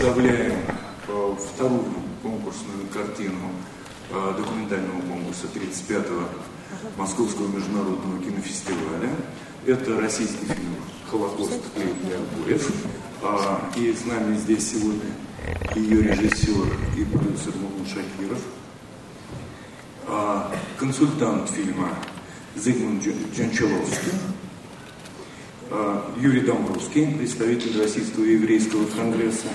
представляем э, вторую конкурсную картину э, документального конкурса 35-го Московского международного кинофестиваля. Это российский фильм «Холокост. Хлеб для обоев». А, и с нами здесь сегодня ее режиссер и продюсер Мулун Шакиров, а, консультант фильма Зигмунд Джанчаловский, а, Юрий Домбровский, представитель Российского еврейского конгресса,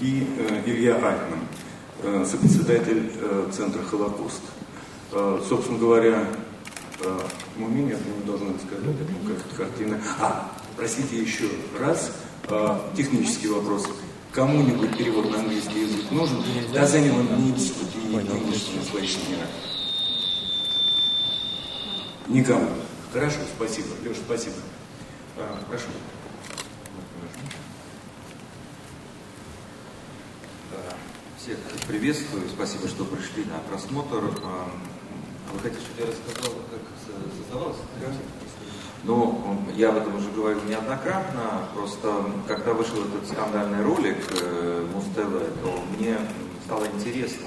и э, Илья Альтман, э, сопредседатель э, Центра «Холокост». Собственно говоря, Мумин, я думаю, должна рассказать о том, как эта картина... А, простите еще раз, технический вопрос. Кому-нибудь перевод на английский язык нужен? Does anyone need the English translation here? Никому. Хорошо, спасибо. Леша, спасибо. Прошу. Всех приветствую, спасибо, что пришли на просмотр. А, вы хотите, чтобы я рассказал, как создавалось? Ну, я об этом уже говорил неоднократно, просто когда вышел этот скандальный ролик э, Муз-ТВ, то мне стало интересно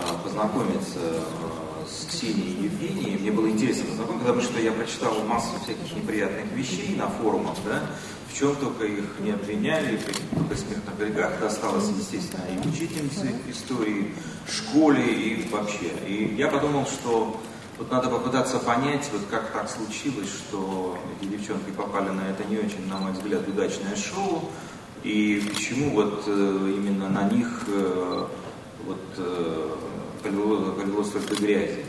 а, познакомиться а, с Ксенией и Евгенией. Мне было интересно познакомиться, потому что я прочитал массу всяких неприятных вещей на форумах, да, в чем только их не обвиняли, в только смертных грехах досталось, естественно, и учительнице истории, школе и вообще. И я подумал, что вот надо попытаться понять, вот как так случилось, что эти девчонки попали на это не очень, на мой взгляд, удачное шоу, и почему вот э, именно на них э, вот э, полилось, полилось столько грязи.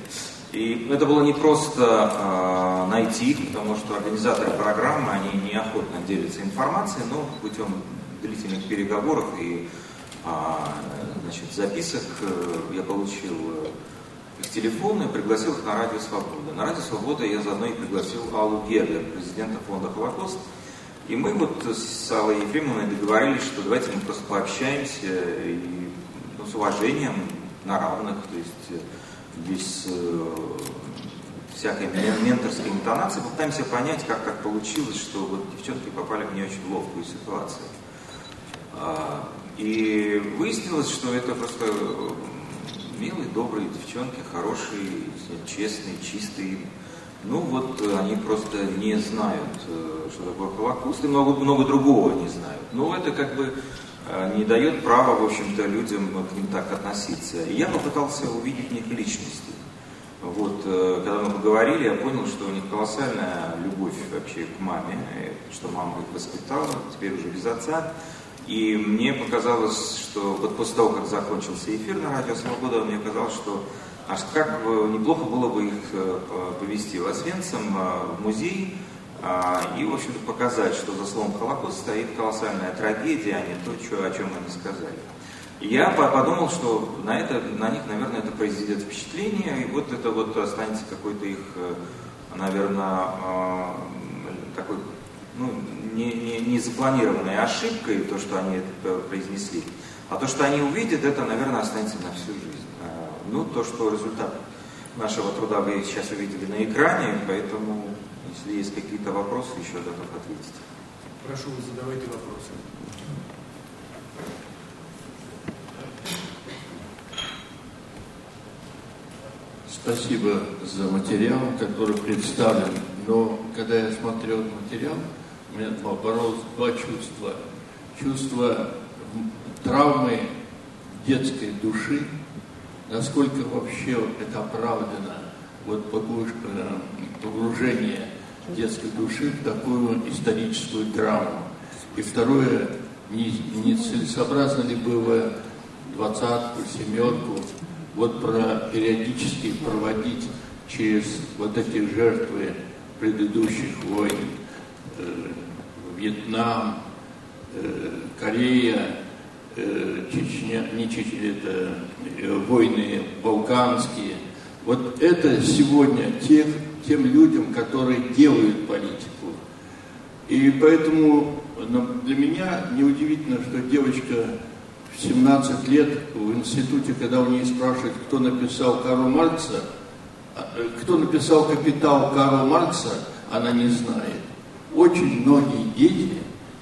И это было не просто э, найти потому что организаторы программы, они неохотно делятся информацией, но путем длительных переговоров и э, значит, записок э, я получил их телефоны, пригласил их на Радио Свобода. На Радио Свобода я заодно и пригласил Аллу Герлер, президента фонда «Холокост». И мы вот с Аллой Ефремовной договорились, что давайте мы просто пообщаемся и ну, с уважением, на равных, то есть без э, всякой менторской интонации, попытаемся понять, как так получилось, что вот девчонки попали в не очень ловкую ситуацию. А, и выяснилось, что это просто милые, добрые девчонки, хорошие, честные, чистые. Ну вот они просто не знают, э, что такое Холокост, и много, много другого не знают. Но это как бы э, не дает права, в общем-то, людям к ним так относиться. И я попытался увидеть в них личности. Вот, э, когда мы поговорили, я понял, что у них колоссальная любовь вообще к маме, что мама их воспитала, теперь уже без отца. И мне показалось, что вот после того, как закончился эфир на Радио Свобода, мне казалось, что аж как неплохо было бы их э, повести в Освенцим, э, в музей, и, в общем-то, показать, что за словом Холокост стоит колоссальная трагедия, а не то, что, о чем они сказали. Я подумал, что на, это, на них, наверное, это произведет впечатление, и вот это вот останется какой-то их, э, наверное, такой ну, не, не, не запланированной ошибкой, то, что они это произнесли, а то, что они увидят, это, наверное, останется на всю жизнь. А, ну, то, что результат нашего труда вы сейчас увидели на экране, поэтому, если есть какие-то вопросы, еще готов ответить. Прошу, задавайте вопросы. Спасибо за материал, который представлен. Но когда я смотрел материал, у меня боролось два чувства. Чувство травмы детской души, насколько вообще это оправдано, вот погружение детской души в такую историческую драму. И второе, не, не целесообразно ли было двадцатку, семерку, вот про периодически проводить через вот эти жертвы предыдущих войн, э, Вьетнам, э, Корея, э, Чечня, не Чечня, это э, войны балканские. Вот это сегодня тех, тем людям, которые делают политику. И поэтому ну, для меня неудивительно, что девочка в 17 лет в институте, когда у нее спрашивают, кто написал Карла Маркса, а, э, кто написал «Капитал» Карла Маркса, она не знает. Очень многие дети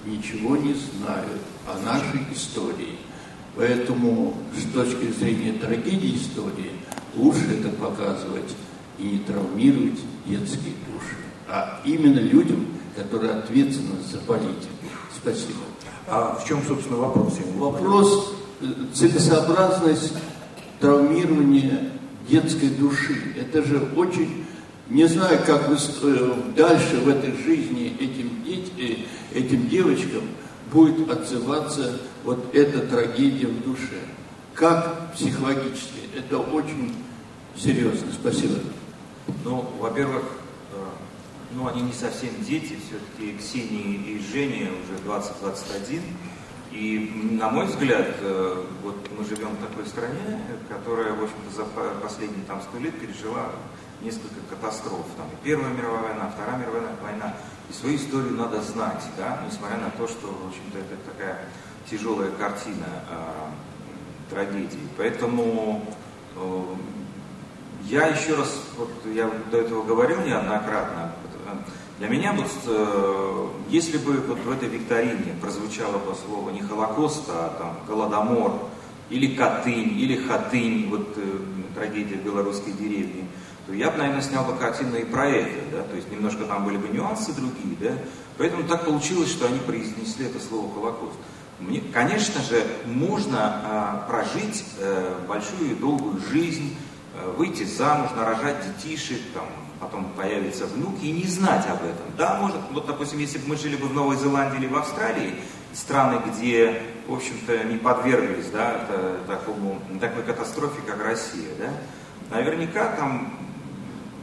ничего не знают. о нашей истории. Поэтому с точки зрения трагедии истории лучше это показывать и не травмировать детские души, а именно людям, которые ответственны за политику. Спасибо. А в чем, собственно, вопрос? Вопрос э, целесообразность травмирования детской души. Это же очень... Не знаю, как вы э, дальше в этой жизни этим, деть, э, этим девочкам будет отзываться вот эта трагедия в душе. Как психологически. Это очень серьезно. Спасибо. Ну, во-первых, ну, они не совсем дети, все-таки Ксении и Жене уже 20-21. И, на мой взгляд, э, вот мы живем в такой стране, которая, в общем-то, за последние там сто лет пережила несколько катастроф. Там и Первая мировая война, Вторая мировая война. И свою историю надо знать, да, несмотря на то, что, в общем-то, это такая тяжелая картина э, трагедии. Поэтому э, я еще раз, вот я до этого говорил неоднократно, для меня вот, э, если бы вот в этой викторине прозвучало бы слово не Холокост, а там Голодомор, или Катынь, или Хатынь, вот э, трагедия белорусской деревни, то я бы, наверное, снял бы картину и про это, да, то есть немножко там были бы нюансы другие, да, поэтому так получилось, что они произнесли это слово Холокост. Мне, конечно же, можно э, прожить э, большую и долгую жизнь, э, выйти замуж, нарожать детишек, там, потом появятся внуки и не знать об этом. Да, может, вот, допустим, если бы мы жили бы в Новой Зеландии или в Австралии, страны, где, в общем-то, не подверглись, да, такому, такой катастрофе, как Россия, да, наверняка там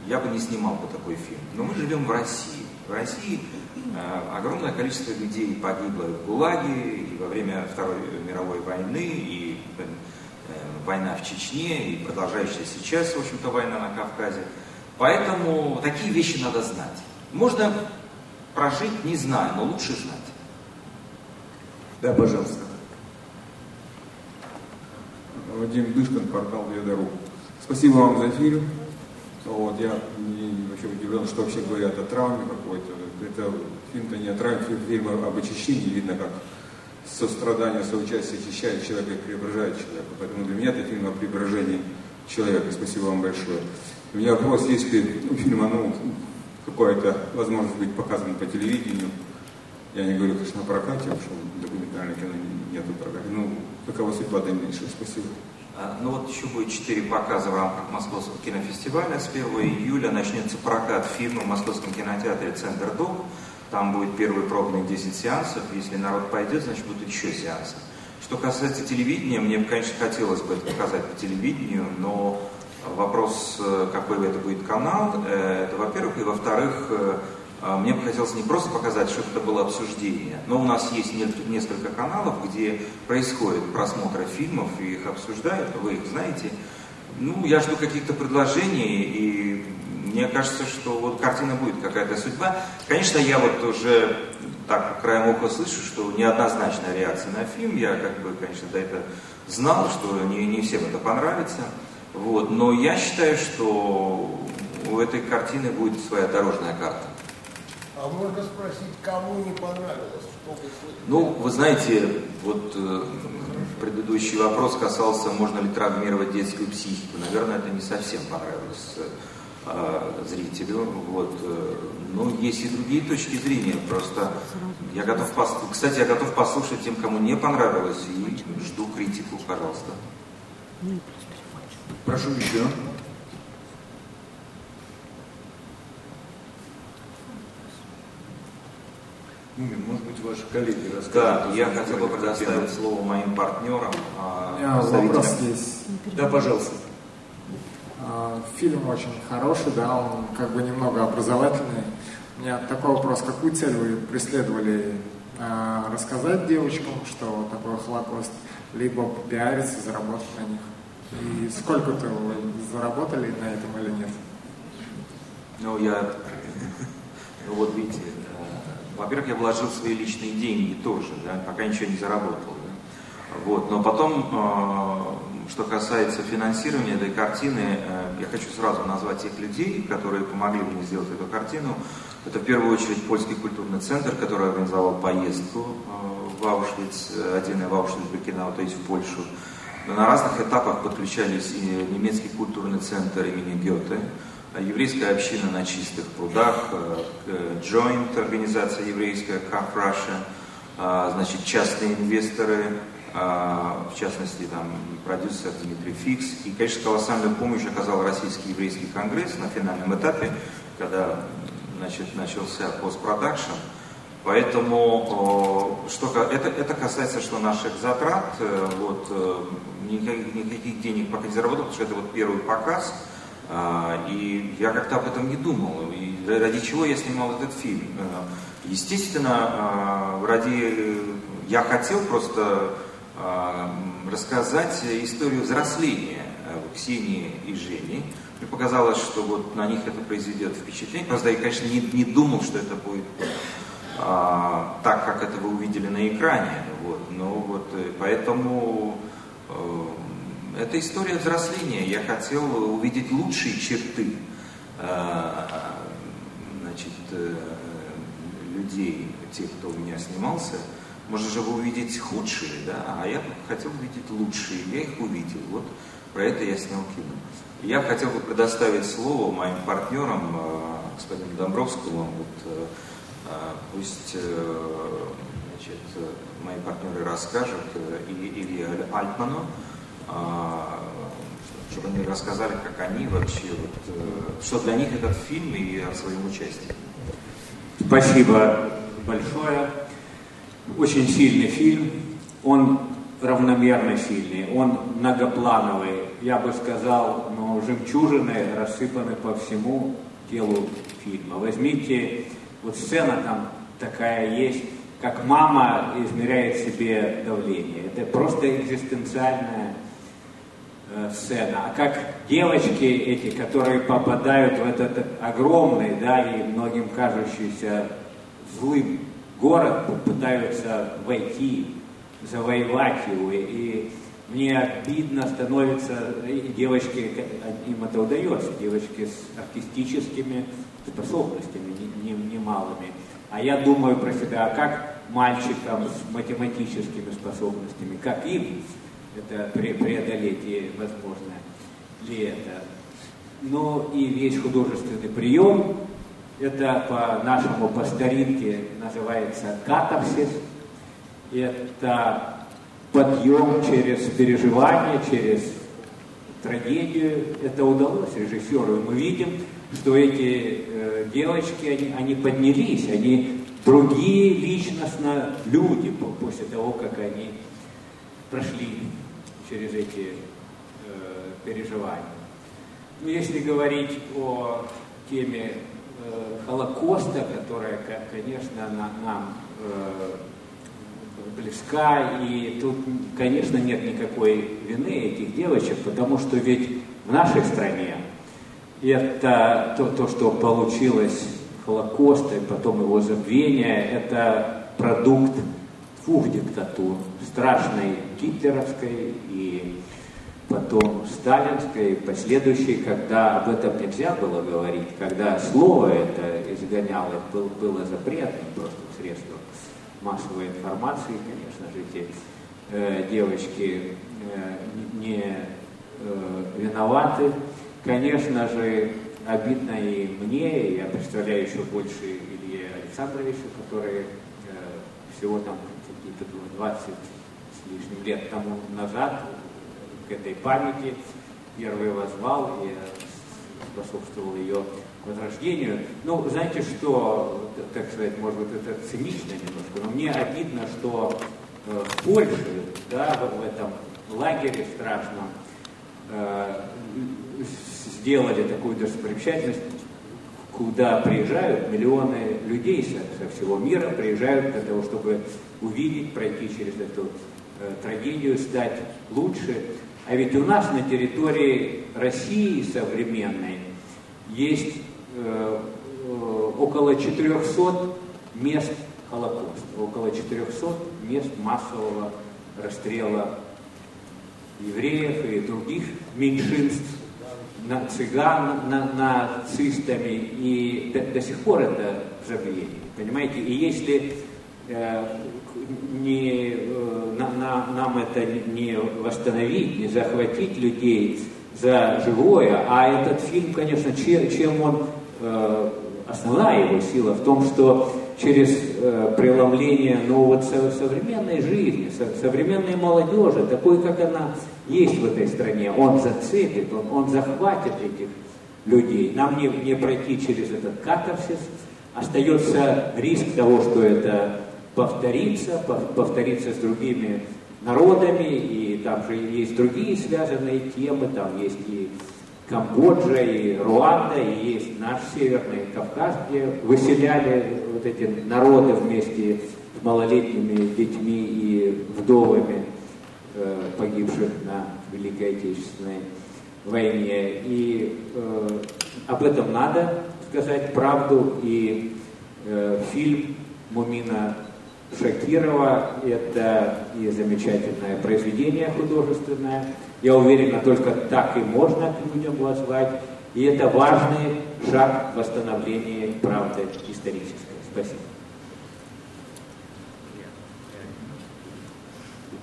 я бы не снимал бы такой фильм. Но мы живем в России. В России э, огромное количество людей погибло в ГУЛАГе и во время Второй мировой войны, и э, война в Чечне, и продолжающаяся сейчас, в общем-то, война на Кавказе. Поэтому такие вещи надо знать. Можно прожить, не знаю, но лучше знать. Да, пожалуйста. Вадим Дышкин, портал Ведору. Спасибо вам за фильм. Вот, я вообще удивлен, что вообще говорят о травме какой-то. Это фильм-то не о травме, фильм об очищении. Видно, как сострадание, соучастие очищает человека и преображает человека. Поэтому для меня это фильм о преображении человека. Спасибо вам большое. У меня вопрос, если у фильма ну, какая-то возможность быть показан по телевидению, я не говорю, конечно, о прокате, потому что документальное кино нету проката. Ну, какова судьба дальнейшая? Спасибо. А, ну вот еще будет четыре показа в рамках Московского кинофестиваля. С 1 июля начнется прокат фильма в Московском кинотеатре «Центр Дом». Там будет первый пробный 10 сеансов. Если народ пойдет, значит будут еще сеансы. Что касается телевидения, мне, конечно, хотелось бы это показать по телевидению, но Вопрос, э, какой это будет канал, э, это во-первых. И во-вторых, э, мне бы хотелось не просто показать, что это было обсуждение, но у нас есть несколько каналов, где происходит просмотр фильмов и их обсуждают, вы их знаете. Ну, я жду каких-то предложений, и мне кажется, что вот картина будет какая-то судьба. Конечно, я вот уже так краем уха слышу, что неоднозначная реакция на фильм. Я как бы, конечно, до этого знал, что не, не всем это понравится. Вот. Но я считаю, что у этой картины будет своя дорожная карта. А можно спросить, кому не понравилось? Ну, вы знаете, вот э, предыдущий вопрос касался, можно ли травмировать детскую психику. Наверное, это не совсем понравилось э, зрителю. Вот. Ну, есть и другие точки зрения. Просто я готов, пос... кстати, я готов послушать тем, кому не понравилось, и жду критику, пожалуйста. Прошу еще. Может быть, ваши коллеги расскажут. Да, я хотел бы предоставить слово моим партнерам. А, меня вопрос есть. Да, пожалуйста. А, фильм очень хороший, да, он как бы немного образовательный. У меня такой вопрос, какую цель вы преследовали? А, рассказать девочкам, что такое Холокост, либо пиариться, заработать на них? И сколько-то вы заработали на этом или нет? Ну, я, ну вот видите, во-первых, я вложил свои личные деньги тоже, да, пока ничего не заработал. Да. Вот, но потом э, что касается финансирования этой картины, я хочу сразу назвать тех людей, которые помогли мне сделать эту картину. Это в первую очередь Польский культурный центр, который организовал поездку в Аушвиц, один в Аушвиц-Биркенау, то есть в Польшу. На разных этапах подключались и немецкий культурный центр имени Гёте, еврейская община на чистых прудах, Joint, организация еврейская, Cup Russia, значит, частные инвесторы, в частности, там, продюсер Дмитрий Фикс. И, конечно, колоссальную помощь оказал Российский еврейский конгресс на финальном этапе, когда значит, начался постпродакшн. Поэтому что, это, это касается что наших затрат. Э, вот, э, никаких, никаких денег пока не заработал, потому что это вот первый показ. А, и я как-то об этом не думал. И ради чего я снимал этот фильм? Э, естественно, а, ради... Я хотел просто а, рассказать историю взросления Ксении и Жени. Мне показалось, что вот на них это произведет впечатление. Просто я, конечно, не, не думал, что это будет а, так, как это вы увидели на экране. Вот. Но вот э, поэтому э, это история взросления. Я хотел увидеть лучшие черты э, значит, э, людей, тех, кто у меня снимался. Можно же увидеть худшие, да, а я хотел увидеть лучшие. Я их увидел. Вот про это я снял кино. Я хотел бы предоставить слово моим партнерам, э, господину Домбровскому. Вот, э, э, пусть значит, мои партнеры расскажут, и Илье Альтману, чтобы они рассказали, как они вообще, вот, что для них этот фильм и о своем участии. Спасибо большое. Очень сильный фильм. Он равномерно сильный, он многоплановый. Я бы сказал, но жемчужины рассыпаны по всему телу фильма. Возьмите, вот сцена там такая есть, как мама измеряет себе давление. Это просто экзистенциальная э, сцена. А как девочки эти, которые попадают в этот огромный, да, и многим кажущийся злым город, пытаются войти завоевать его. И мне обидно становится, и девочки, им это удается, девочки с артистическими способностями немалыми. А я думаю про себя, а как мальчикам с математическими способностями, как им это преодолеть и возможно ли это. Ну и весь художественный прием, это по нашему, по старинке называется катарсис – это подъем через переживание, через трагедию. Это удалось режиссеру. И мы видим, что эти э, девочки, они, они поднялись, они другие личностно люди после того, как они прошли через эти э, переживания. Ну, если говорить о теме Холокоста, которая, конечно, на, нам э, близка, и тут, конечно, нет никакой вины этих девочек, потому что ведь в нашей стране это то, то что получилось Холокоста и потом его забвение, это продукт двух диктатур, страшной гитлеровской и потом сталинской, последующей, когда об этом нельзя было говорить, когда слово это изгоняло, был, было запретным просто средством массовой информации, конечно же, эти э, девочки э, не э, виноваты. Конечно же, обидно и мне, и я представляю еще больше Илье Александровичу, который э, всего там какие-то 20 с лишним лет тому назад этой памяти первый возвал и способствовал ее возрождению. Ну, знаете что, так сказать, может быть, это цинично немножко, но мне обидно, что э, в Польше, да, в этом лагере страшном, э, сделали такую достопримечательность, куда приезжают миллионы людей со, со всего мира, приезжают для того, чтобы увидеть, пройти через эту э, трагедию, стать лучше. А ведь у нас на территории России современной есть Э, э, около 400 мест Холокоста, около 400 мест массового расстрела евреев и других меньшинств, на цыган, на, нацистами, и до, до сих пор это в забвении, понимаете? И если не, э, на, на, нам это не восстановить, не захватить людей за живое, а этот фильм, конечно, чем, чем он, э, основная его сила в том, что через э, преломление ну, вот современной жизни, современной молодежи, такой, как она есть в этой стране, он зацепит, он, он захватит этих людей. Нам не, не пройти через этот катарсис, остается риск того, что это повторится, повторится с другими народами, и там же есть другие связанные темы, там есть и Камбоджа, и Руанда, и есть наш Северный Кавказ, где выселяли вот эти народы вместе с малолетними детьми и вдовами э, погибших на Великой Отечественной войне. И э, об этом надо сказать правду, и э, фильм Мумина Шакирова – это и замечательное произведение художественное. Я уверен, только так и можно к людям воззвать. И это важный шаг в восстановлении правды исторической. Спасибо.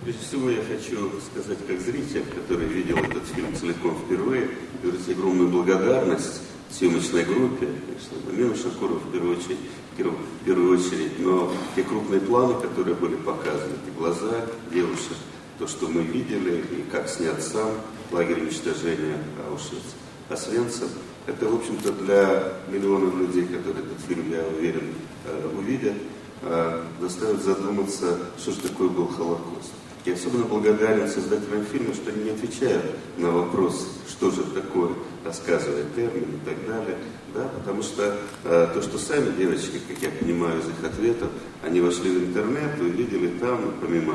Прежде всего я хочу сказать, как зритель, который видел этот фильм целиком впервые, выразить огромную благодарность съемочной группе, конечно, Мамину Шакуру в первую очередь, в первую очередь, но те крупные планы, которые были показаны, эти глаза девушек, то, что мы видели, и как снят сам лагерь уничтожения Аушвиц, Освенцев, это, в общем-то, для миллионов людей, которые этот фильм, я уверен, э, увидят, э, заставит задуматься, что же такое был Холокост. Я особенно благодарен создателям фильма, что они не отвечают на вопрос, что же такое, рассказывая термин и так далее, да, потому что э, то, что сами девочки, как я понимаю из их ответов, они вошли в интернет и увидели там, помимо,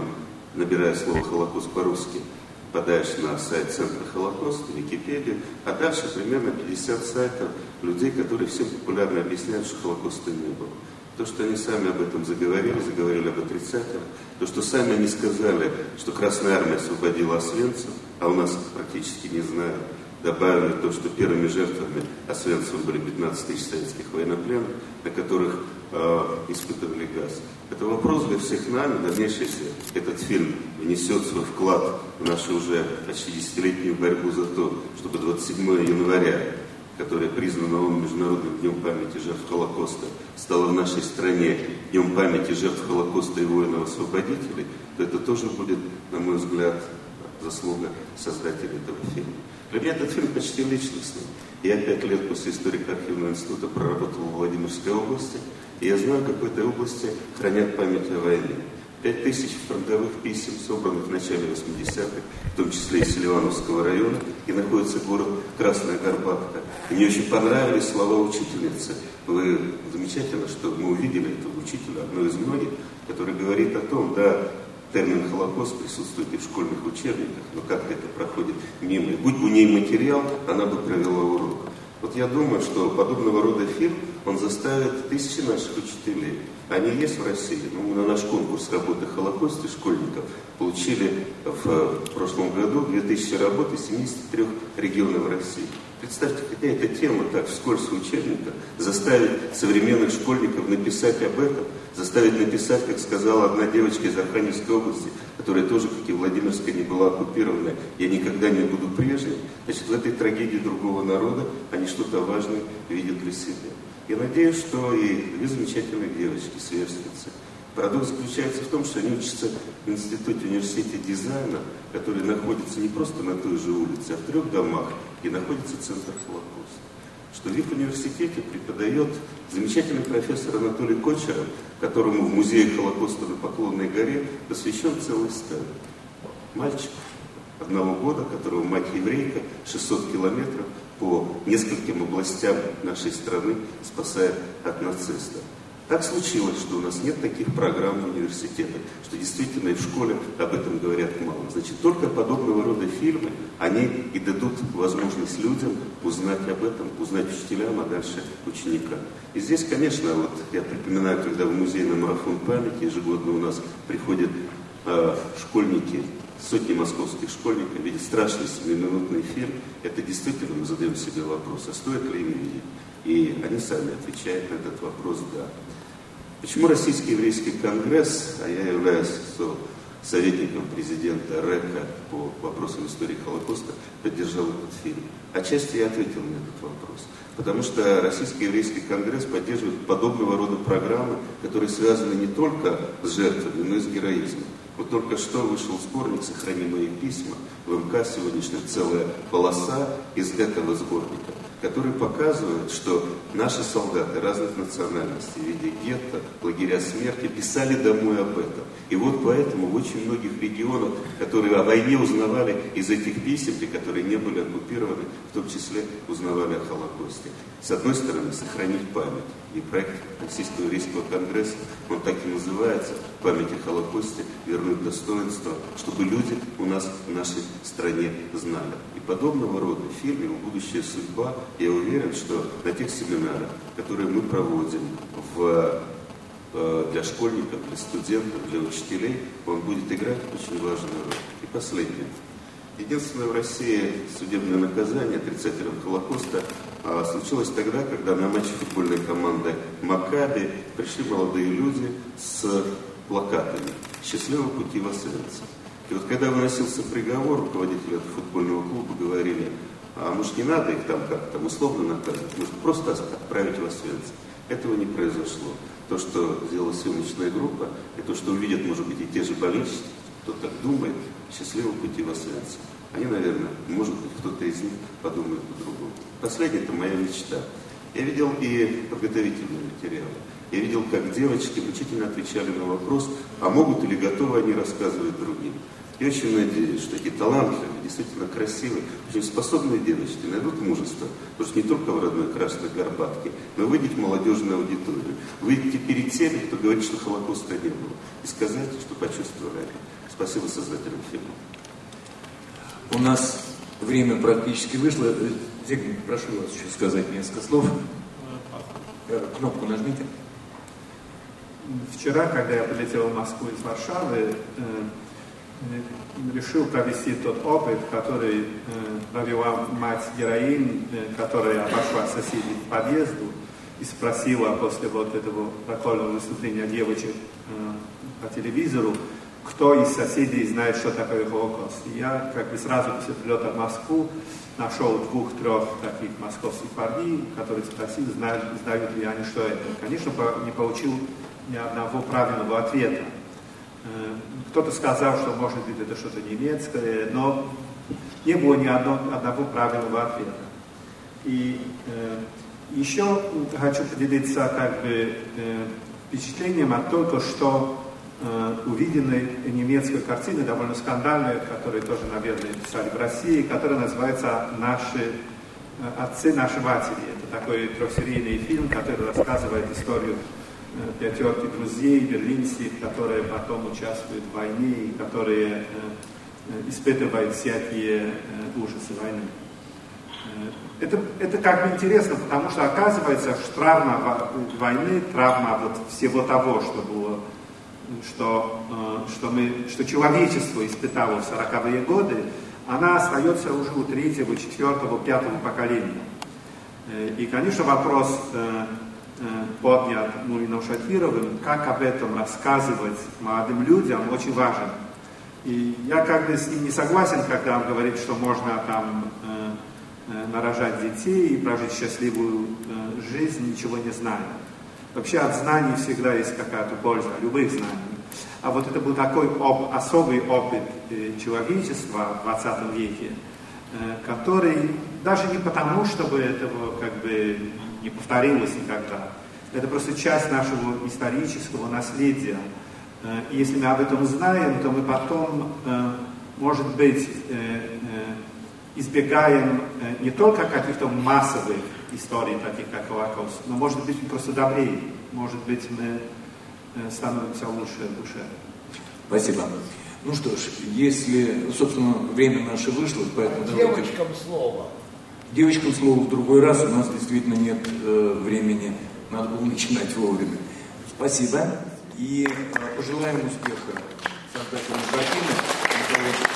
набирая слово «Холокост» по-русски, попадаешь на сайт Центра Холокоста, Википедию, а дальше примерно 50 сайтов людей, которые всем популярно объясняют, что Холокоста не было. То, что они сами об этом заговорили, заговорили об отрицательном, то, что сами они сказали, что Красная Армия освободила Освенцим, а у нас практически не знают, добавили то, что первыми жертвами Освенцима были 15 тысяч советских военнопленных, на которых э, испытывали газ. Это вопрос для всех нами, дальнейшее, если этот фильм внесет свой вклад в нашу уже почти десятилетнюю борьбу за то, чтобы 27 января, которое признано ООН Международным днем памяти жертв Холокоста, стало в нашей стране днем памяти жертв Холокоста и воинов-освободителей, то это тоже будет, на мой взгляд, заслуга создателей этого фильма. Для меня этот фильм почти личностный. Я пять лет после историко-архивного института проработал в Владимирской области, и я знаю, как в этой области хранят память о войне. Пять тысяч фронтовых писем, собранных в начале 80-х, в том числе из Селивановского района, и находится город Красная Горбатка. Мне очень понравились слова учительницы. Вы замечательно, что мы увидели этого учителя, одной из многих, который говорит о том, да, термин Холокост присутствует и в школьных учебниках, но как-то это проходит мимо. И будь у ней материал, она бы провела урок. Вот я думаю, что подобного рода фильм, он заставит тысячи наших учителей. Они есть в России. Ну, на наш конкурс работы Холокосте школьников получили в прошлом году 2000 работ из 73 регионов России. Представьте, какая эта тема так вскользь в учебниках заставить современных школьников написать об этом, заставить написать, как сказала одна девочка из Архангельской области, которая тоже, как и Владимирская, не была оккупирована, я никогда не буду прежней. Значит, в этой трагедии другого народа они что-то важное видят для себя. Я надеюсь, что и две замечательные девочки, сверстницы, Парадокс заключается в том, что они учатся в институте университете дизайна, который находится не просто на той же улице, а в трех домах, и находится центр Холокоста. Что в их университете преподает замечательный профессор Анатолий Кочеров, которому в музее Холокоста на Поклонной горе посвящен целый стенд. Мальчик одного года, которого мать еврейка, 600 километров по нескольким областям нашей страны спасает от нацистов. Так случилось, что у нас нет таких программ в университетах, что действительно и в школе об этом говорят мало. Значит, только подобного рода фильмы, они и дадут возможность людям узнать об этом, узнать учителям, а дальше ученикам. И здесь, конечно, вот я припоминаю, когда в музей на марафон памяти ежегодно у нас приходят э, школьники сотни московских школьников видят страшный семиминутный фильм, это действительно мы задаем себе вопрос, а стоит ли им видеть? И они сами отвечают на этот вопрос «да». Почему Российский еврейский конгресс, а я являюсь советником президента РЭКа по вопросам истории Холокоста, поддержал этот фильм? Отчасти я ответил на этот вопрос. Потому что Российский еврейский конгресс поддерживает подобного рода программы, которые связаны не только с жертвами, но и с героизмом. Вот только что вышел сборник «Сохрани мои письма». В МК сегодняшняя целая полоса из этого сборника которые показывают, что наши солдаты разных национальностей в виде гетто, лагеря смерти писали домой об этом. И вот поэтому в очень многих регионах, которые о войне узнавали из этих писем, которые не были оккупированы, в том числе узнавали о Холокосте. С одной стороны, сохранить память. И проект Российского еврейского конгресса, он так и называется, память о Холокосте, вернуть достоинство, чтобы люди у нас в нашей стране знали. И подобного рода фильмы «Будущая судьба» я уверен, что на тех семинарах, которые мы проводим в, э, для школьников, для студентов, для учителей, он будет играть очень важную роль. И последнее. Единственное в России судебное наказание отрицателям Холокоста а, случилось тогда, когда на матче футбольной команды «Макаби» пришли молодые люди с плакатами «Счастливого пути в Освенцим». И вот когда выносился приговор, руководители футбольного клуба говорили, а может не надо их там как-то условно наказывать, может просто отправить в Освенцим. Этого не произошло. То, что сделала съемочная группа, и то, что увидят, может быть, и те же болельщики, кто так думает, счастливого пути в Освенцим. Они, наверное, может быть, кто-то из них подумает по-другому. Последнее – это моя мечта. Я видел и подготовительные материалы. Я видел, как девочки мучительно отвечали на вопрос, а могут или готовы они рассказывать другим. Я очень надеюсь, что эти талантливые, действительно красивые, очень способные девочки найдут мужество, потому что не только в родной Красной Горбатке, но выйдете в молодежную аудиторию, выйдете перед теми, кто говорит, что Холокоста не было, и сказать, что почувствовали. Спасибо создателям фильма. У нас время практически вышло. Зигмund, прошу вас еще сказать несколько слов. Э, кнопку нажмите. Вчера, когда я полетел в Москву из Варшавы, э, решил провести тот опыт, который э, провела мать героинь, э, которая обошла соседей к подъезду и спросила после вот этого прокольного выступления девочек э, по телевизору, кто из соседей знает, что такое Холокост. И я как бы сразу после прилета в Москву нашел двух-трех таких московских парней, которые спросили, знают, знают ли они, что это. Конечно, не получил ни одного правильного ответа. Э, кто-то сказал, что может быть это что-то немецкое, но не было ни одно, одного правильного ответа. И э, еще хочу поделиться как бы э, впечатлением от только что э, увиденной немецкой картины, довольно скандальной, которую тоже, наверное, писали в России, которая называется «Наши э, отцы, наши матери». Это такой трехсерийный фильм, который рассказывает историю пятерки друзей берлинских, которые потом участвуют в войне и которые э, э, испытывают всякие ужасы войны. Это, это как бы интересно, потому что оказывается, что травма войны, травма вот всего того, что было, что, что, мы, что человечество испытало в 40-е годы, она остается уже у третьего, четвертого, пятого поколения. И, конечно, вопрос Э, поднят Мурином Шатировым, как об этом рассказывать молодым людям, очень важен. И я как бы с ним не согласен, когда он говорит, что можно там э, э, нарожать детей и прожить счастливую э, жизнь, ничего не зная. Вообще от знаний всегда есть какая-то польза, любых знаний. А вот это был такой оп, особый опыт э, человечества в 20 веке, э, который даже не потому, чтобы этого как бы не повторилось никогда. Это просто часть нашего исторического наследия. Э, и если мы об этом знаем, то мы потом, э, может быть, э, избегаем не только каких-то массовых историй, таких как Холокост, но, может быть, просто добрее. Может быть, мы становимся лучше в душе. Спасибо. Ну что ж, если, собственно, время наше вышло, поэтому Девочкам давайте... слово. Девочкам слово в другой раз, у нас действительно нет э, времени, надо было начинать вовремя. Спасибо и э, пожелаем успеха создателям картины.